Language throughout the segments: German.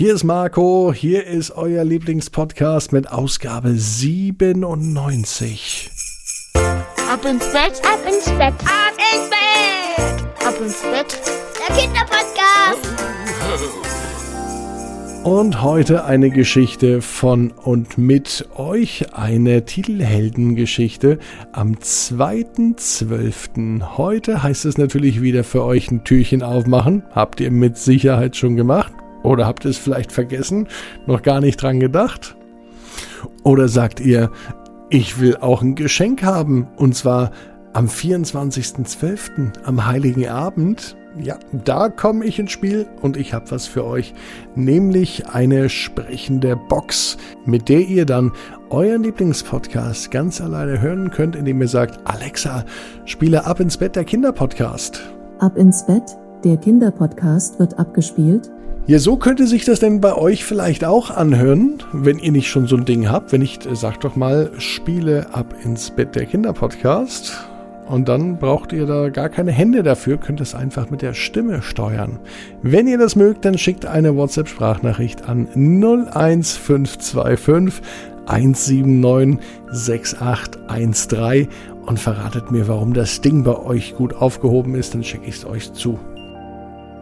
Hier ist Marco, hier ist euer Lieblingspodcast mit Ausgabe 97. Ab ins Bett, ab ins Bett, ab ins Bett, ab ins Bett, der Kinderpodcast. Und heute eine Geschichte von und mit euch, eine Titelheldengeschichte am 2.12. Heute heißt es natürlich wieder für euch ein Türchen aufmachen. Habt ihr mit Sicherheit schon gemacht? Oder habt ihr es vielleicht vergessen? Noch gar nicht dran gedacht? Oder sagt ihr, ich will auch ein Geschenk haben und zwar am 24.12., am Heiligen Abend? Ja, da komme ich ins Spiel und ich habe was für euch, nämlich eine sprechende Box, mit der ihr dann euren Lieblingspodcast ganz alleine hören könnt, indem ihr sagt, Alexa, spiele ab ins Bett der Kinderpodcast. Ab ins Bett, der Kinderpodcast wird abgespielt. Ja, so könnte sich das denn bei euch vielleicht auch anhören, wenn ihr nicht schon so ein Ding habt. Wenn nicht, sagt doch mal, spiele ab ins Bett der Kinderpodcast. Und dann braucht ihr da gar keine Hände dafür, könnt es einfach mit der Stimme steuern. Wenn ihr das mögt, dann schickt eine WhatsApp-Sprachnachricht an 01525 179 6813 und verratet mir, warum das Ding bei euch gut aufgehoben ist, dann schicke ich es euch zu.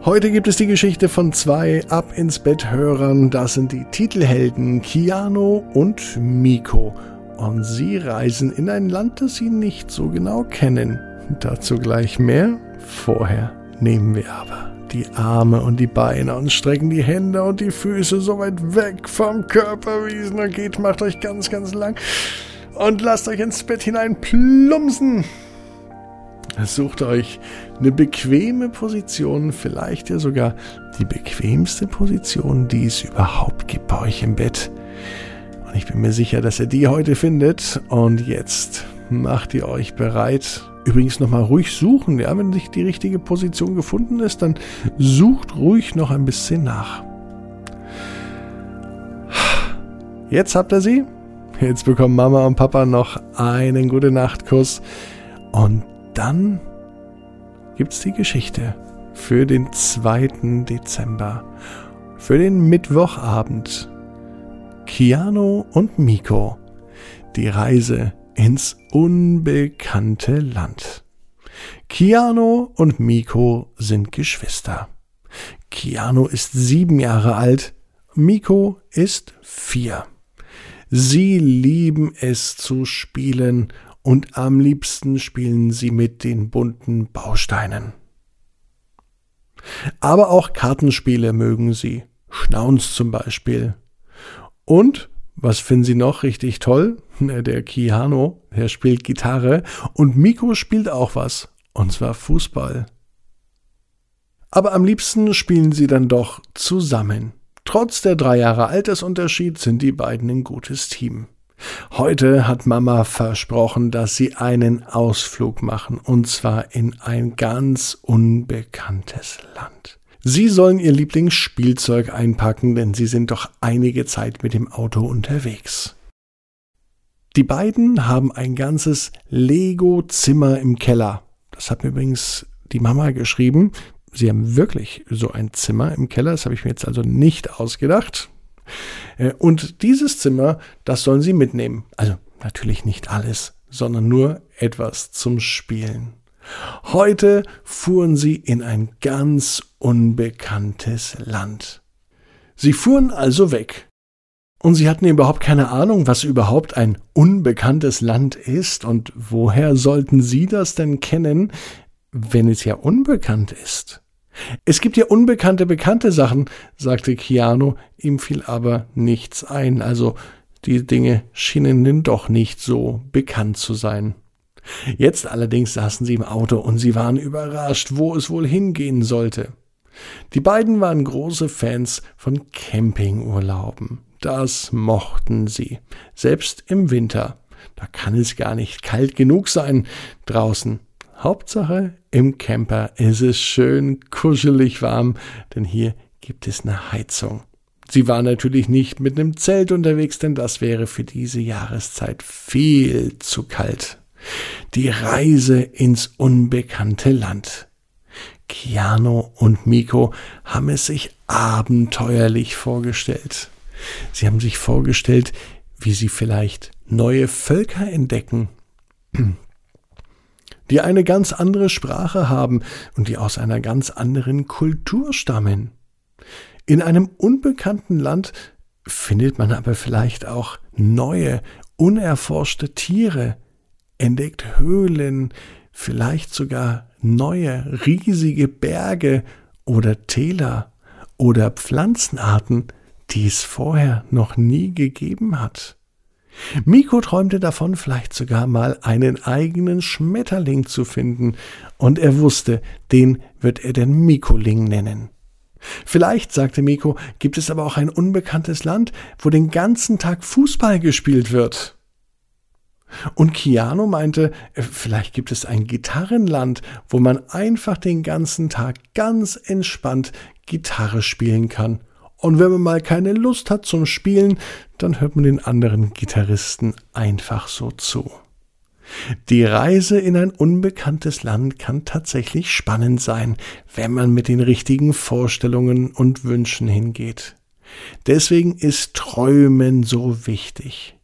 Heute gibt es die Geschichte von zwei Ab ins Bett Hörern. Das sind die Titelhelden Kiano und Miko und sie reisen in ein Land, das sie nicht so genau kennen. Dazu gleich mehr. Vorher nehmen wir aber die Arme und die Beine und strecken die Hände und die Füße so weit weg vom Körper, wie es nur geht. Macht euch ganz, ganz lang und lasst euch ins Bett hinein plumpsen. Sucht euch eine bequeme Position, vielleicht ja sogar die bequemste Position, die es überhaupt gibt bei euch im Bett. Und ich bin mir sicher, dass ihr die heute findet. Und jetzt macht ihr euch bereit. Übrigens nochmal ruhig suchen. Ja, wenn nicht die richtige Position gefunden ist, dann sucht ruhig noch ein bisschen nach. Jetzt habt ihr sie. Jetzt bekommen Mama und Papa noch einen gute Nachtkuss. Und dann gibt's die Geschichte für den 2. Dezember. Für den Mittwochabend. Keanu und Miko. Die Reise ins unbekannte Land. Keanu und Miko sind Geschwister. Keanu ist sieben Jahre alt, Miko ist vier. Sie lieben es zu spielen und am liebsten spielen sie mit den bunten Bausteinen. Aber auch Kartenspiele mögen sie. Schnauz zum Beispiel. Und, was finden Sie noch richtig toll? Der Keanu, der spielt Gitarre und Miko spielt auch was. Und zwar Fußball. Aber am liebsten spielen sie dann doch zusammen. Trotz der drei Jahre Altersunterschied sind die beiden ein gutes Team. Heute hat Mama versprochen, dass sie einen Ausflug machen, und zwar in ein ganz unbekanntes Land. Sie sollen ihr Lieblingsspielzeug einpacken, denn sie sind doch einige Zeit mit dem Auto unterwegs. Die beiden haben ein ganzes Lego-Zimmer im Keller. Das hat mir übrigens die Mama geschrieben. Sie haben wirklich so ein Zimmer im Keller. Das habe ich mir jetzt also nicht ausgedacht. Äh, und dieses Zimmer, das sollen sie mitnehmen. Also natürlich nicht alles, sondern nur etwas zum Spielen. Heute fuhren sie in ein ganz unbekanntes Land. Sie fuhren also weg. Und sie hatten überhaupt keine Ahnung, was überhaupt ein unbekanntes Land ist und woher sollten sie das denn kennen, wenn es ja unbekannt ist. Es gibt ja unbekannte, bekannte Sachen, sagte Keanu, ihm fiel aber nichts ein, also die Dinge schienen denn doch nicht so bekannt zu sein. Jetzt allerdings saßen sie im Auto und sie waren überrascht, wo es wohl hingehen sollte. Die beiden waren große Fans von Campingurlauben. Das mochten sie, selbst im Winter. Da kann es gar nicht kalt genug sein draußen. Hauptsache, im Camper ist es schön kuschelig warm, denn hier gibt es eine Heizung. Sie war natürlich nicht mit einem Zelt unterwegs, denn das wäre für diese Jahreszeit viel zu kalt. Die Reise ins unbekannte Land. Keanu und Miko haben es sich abenteuerlich vorgestellt. Sie haben sich vorgestellt, wie sie vielleicht neue Völker entdecken, die eine ganz andere Sprache haben und die aus einer ganz anderen Kultur stammen. In einem unbekannten Land findet man aber vielleicht auch neue, unerforschte Tiere, entdeckt Höhlen, vielleicht sogar neue, riesige Berge oder Täler oder Pflanzenarten, die es vorher noch nie gegeben hat. Miko träumte davon, vielleicht sogar mal einen eigenen Schmetterling zu finden, und er wusste, den wird er den Mikoling nennen. Vielleicht, sagte Miko, gibt es aber auch ein unbekanntes Land, wo den ganzen Tag Fußball gespielt wird. Und Keanu meinte, äh, vielleicht gibt es ein Gitarrenland, wo man einfach den ganzen Tag ganz entspannt Gitarre spielen kann. Und wenn man mal keine Lust hat zum Spielen, dann hört man den anderen Gitarristen einfach so zu. Die Reise in ein unbekanntes Land kann tatsächlich spannend sein, wenn man mit den richtigen Vorstellungen und Wünschen hingeht. Deswegen ist Träumen so wichtig.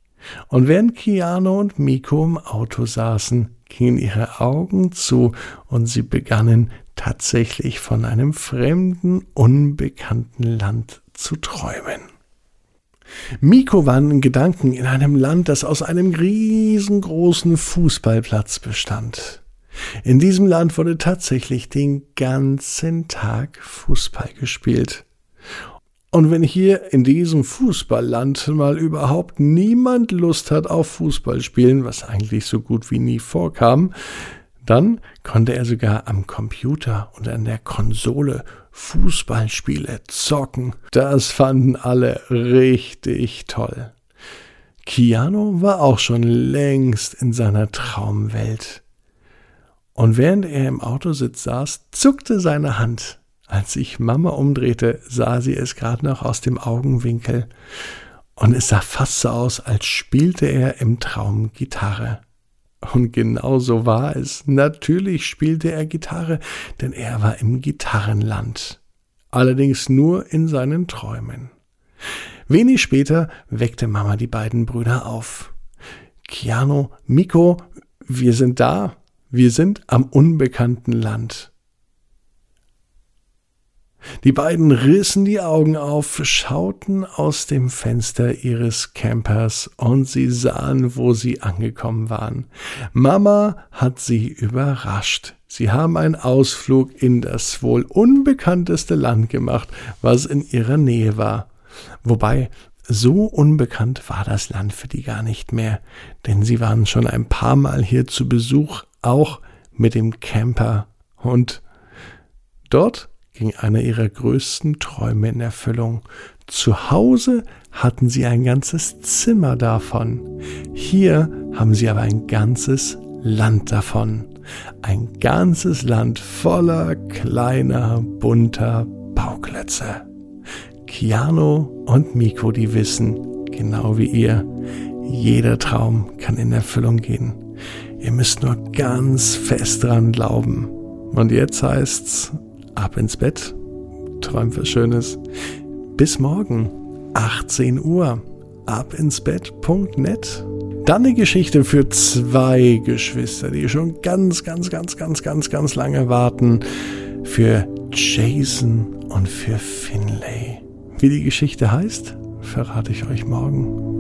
Und während Keanu und Miko im Auto saßen, gingen ihre Augen zu und sie begannen tatsächlich von einem fremden, unbekannten Land zu träumen. Miko war in Gedanken in einem Land, das aus einem riesengroßen Fußballplatz bestand. In diesem Land wurde tatsächlich den ganzen Tag Fußball gespielt. Und wenn hier in diesem Fußballland mal überhaupt niemand Lust hat auf Fußball spielen, was eigentlich so gut wie nie vorkam, dann konnte er sogar am Computer und an der Konsole Fußballspiele zocken. Das fanden alle richtig toll. Keanu war auch schon längst in seiner Traumwelt. Und während er im Autositz saß, zuckte seine Hand als sich Mama umdrehte, sah sie es gerade noch aus dem Augenwinkel, und es sah fast so aus, als spielte er im Traum Gitarre. Und genau so war es. Natürlich spielte er Gitarre, denn er war im Gitarrenland. Allerdings nur in seinen Träumen. Wenig später weckte Mama die beiden Brüder auf. Keanu, Miko, wir sind da. Wir sind am unbekannten Land. Die beiden rissen die Augen auf, schauten aus dem Fenster ihres Campers und sie sahen, wo sie angekommen waren. Mama hat sie überrascht. Sie haben einen Ausflug in das wohl unbekannteste Land gemacht, was in ihrer Nähe war. Wobei, so unbekannt war das Land für die gar nicht mehr, denn sie waren schon ein paar Mal hier zu Besuch, auch mit dem Camper. Und dort ging einer ihrer größten Träume in Erfüllung. Zu Hause hatten sie ein ganzes Zimmer davon. Hier haben sie aber ein ganzes Land davon. Ein ganzes Land voller kleiner, bunter Bauklötze. Keanu und Miko, die wissen, genau wie ihr, jeder Traum kann in Erfüllung gehen. Ihr müsst nur ganz fest dran glauben. Und jetzt heißt's, ab ins Bett, träumt was Schönes. Bis morgen, 18 Uhr, abinsbett.net. Dann eine Geschichte für zwei Geschwister, die schon ganz, ganz, ganz, ganz, ganz, ganz lange warten. Für Jason und für Finlay. Wie die Geschichte heißt, verrate ich euch morgen.